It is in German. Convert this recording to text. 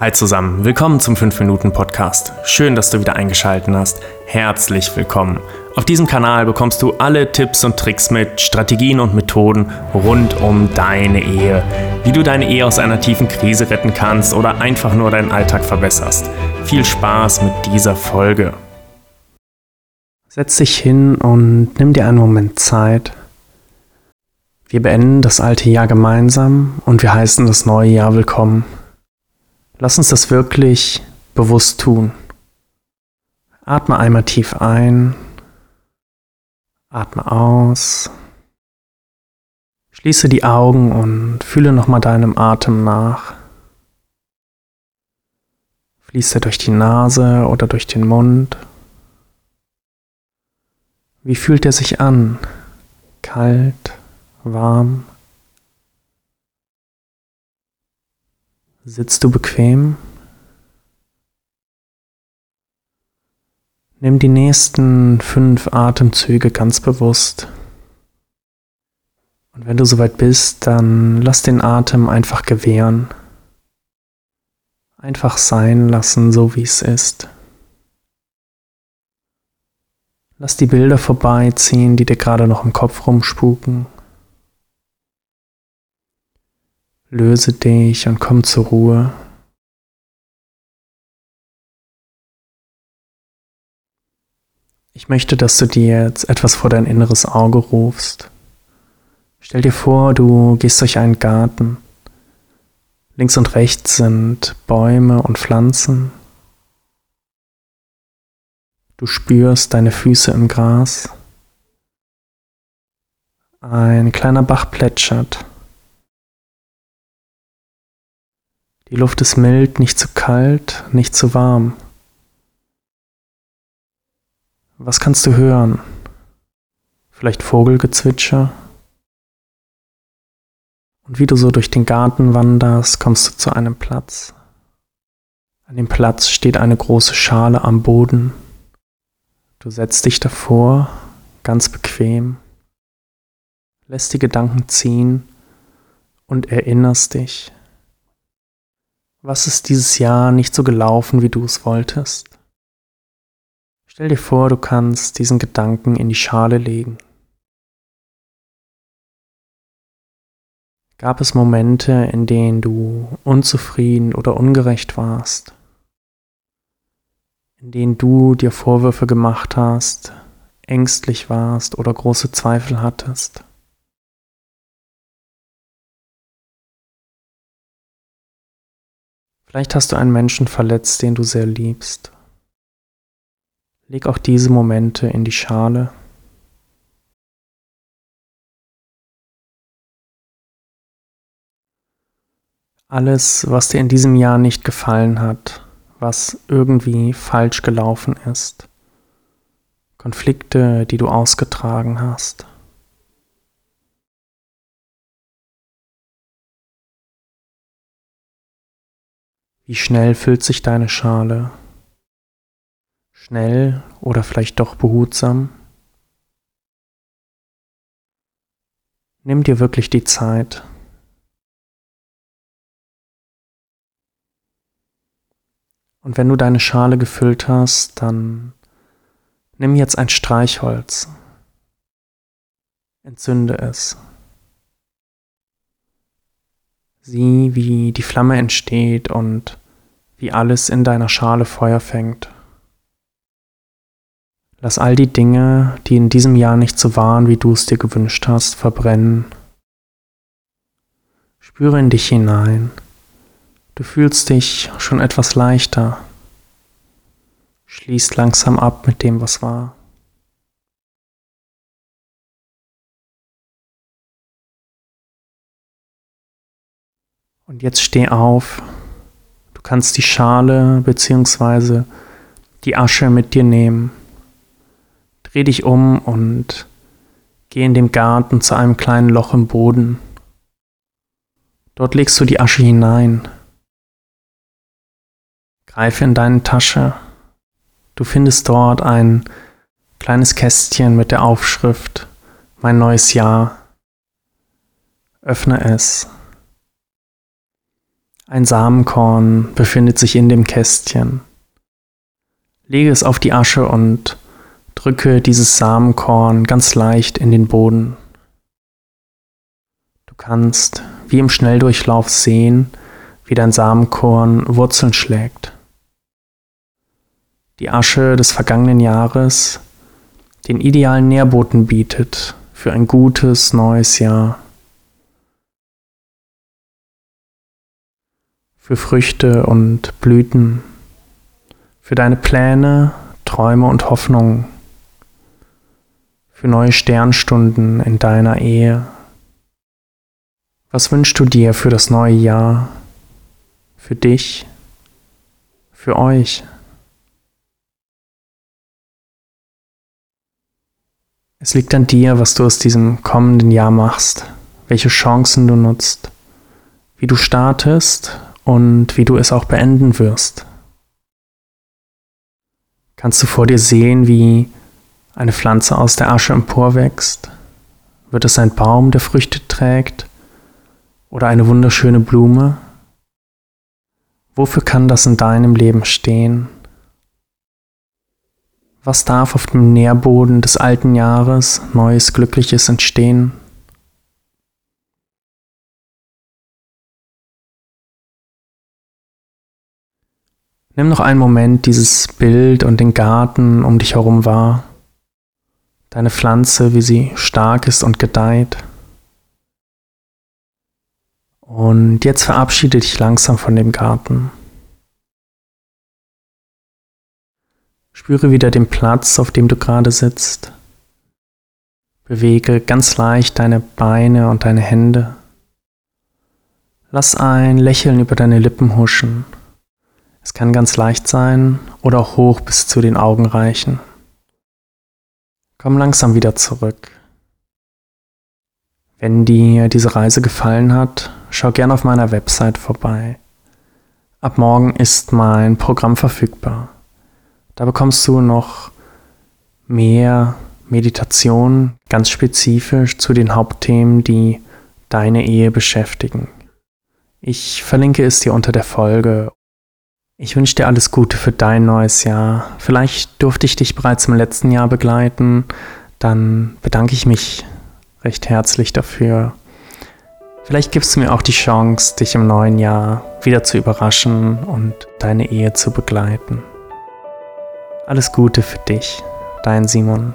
Hi zusammen, willkommen zum 5-Minuten-Podcast. Schön, dass du wieder eingeschaltet hast. Herzlich willkommen. Auf diesem Kanal bekommst du alle Tipps und Tricks mit, Strategien und Methoden rund um deine Ehe. Wie du deine Ehe aus einer tiefen Krise retten kannst oder einfach nur deinen Alltag verbesserst. Viel Spaß mit dieser Folge. Setz dich hin und nimm dir einen Moment Zeit. Wir beenden das alte Jahr gemeinsam und wir heißen das neue Jahr willkommen. Lass uns das wirklich bewusst tun. Atme einmal tief ein, atme aus, schließe die Augen und fühle nochmal deinem Atem nach. Fließt er durch die Nase oder durch den Mund? Wie fühlt er sich an? Kalt, warm, Sitzt du bequem? Nimm die nächsten fünf Atemzüge ganz bewusst. Und wenn du soweit bist, dann lass den Atem einfach gewähren. Einfach sein lassen, so wie es ist. Lass die Bilder vorbeiziehen, die dir gerade noch im Kopf rumspuken. Löse dich und komm zur Ruhe. Ich möchte, dass du dir jetzt etwas vor dein inneres Auge rufst. Stell dir vor, du gehst durch einen Garten. Links und rechts sind Bäume und Pflanzen. Du spürst deine Füße im Gras. Ein kleiner Bach plätschert. Die Luft ist mild, nicht zu kalt, nicht zu warm. Was kannst du hören? Vielleicht Vogelgezwitscher? Und wie du so durch den Garten wanderst, kommst du zu einem Platz. An dem Platz steht eine große Schale am Boden. Du setzt dich davor, ganz bequem, lässt die Gedanken ziehen und erinnerst dich was ist dieses Jahr nicht so gelaufen, wie du es wolltest? Stell dir vor, du kannst diesen Gedanken in die Schale legen. Gab es Momente, in denen du unzufrieden oder ungerecht warst? In denen du dir Vorwürfe gemacht hast, ängstlich warst oder große Zweifel hattest? Vielleicht hast du einen Menschen verletzt, den du sehr liebst. Leg auch diese Momente in die Schale. Alles, was dir in diesem Jahr nicht gefallen hat, was irgendwie falsch gelaufen ist, Konflikte, die du ausgetragen hast. Wie schnell füllt sich deine Schale? Schnell oder vielleicht doch behutsam? Nimm dir wirklich die Zeit. Und wenn du deine Schale gefüllt hast, dann nimm jetzt ein Streichholz. Entzünde es. Sieh, wie die Flamme entsteht und wie alles in deiner Schale Feuer fängt. Lass all die Dinge, die in diesem Jahr nicht so waren, wie du es dir gewünscht hast, verbrennen. Spüre in dich hinein. Du fühlst dich schon etwas leichter. Schließ langsam ab mit dem, was war. Und jetzt steh auf. Du kannst die Schale bzw. die Asche mit dir nehmen. Dreh dich um und geh in dem Garten zu einem kleinen Loch im Boden. Dort legst du die Asche hinein. Greife in deine Tasche. Du findest dort ein kleines Kästchen mit der Aufschrift Mein neues Jahr. Öffne es Ein Samenkorn befindet sich in dem Kästchen. Lege es auf die Asche und drücke dieses Samenkorn ganz leicht in den Boden. Du kannst wie im Schnelldurchlauf sehen, wie dein Samenkorn Wurzeln schlägt. Die Asche des vergangenen Jahres den idealen Nährboten bietet für ein gutes neues Jahr. Für Früchte und Blüten, für deine Pläne, Träume und Hoffnungen, für neue Sternstunden in deiner Ehe. Was wünschst du dir für das neue Jahr? Für dich? Für euch? Es liegt an dir, was du aus diesem kommenden Jahr machst, welche Chancen du nutzt, wie du startest und wie du es auch beenden wirst. Kannst du vor dir sehen, wie eine Pflanze aus der Asche emporwächst? Wird es ein Baum, der Früchte trägt? Oder eine wunderschöne Blume? Wofür kann das in deinem Leben stehen? Was darf auf dem Nährboden des alten Jahres Neues Glückliches entstehen? Nimm noch einen Moment dieses Bild und den Garten um dich herum wahr. Deine Pflanze, wie sie stark ist und gedeiht. Und jetzt verabschiede dich langsam von dem Garten. Spüre wieder den Platz, auf dem du gerade sitzt. Bewege ganz leicht deine Beine und deine Hände. Lass ein Lächeln über deine Lippen huschen. Es kann ganz leicht sein oder auch hoch bis zu den Augen reichen. Komm langsam wieder zurück. Wenn dir diese Reise gefallen hat, schau gern auf meiner Website vorbei. Ab morgen ist mein Programm verfügbar. Da bekommst du noch mehr Meditation ganz spezifisch zu den Hauptthemen, die deine Ehe beschäftigen. Ich verlinke es dir unter der Folge. Ich wünsche dir alles Gute für dein neues Jahr. Vielleicht durfte ich dich bereits im letzten Jahr begleiten. Dann bedanke ich mich recht herzlich dafür. Vielleicht gibst du mir auch die Chance, dich im neuen Jahr wieder zu überraschen und deine Ehe zu begleiten. Alles Gute für dich, dein Simon.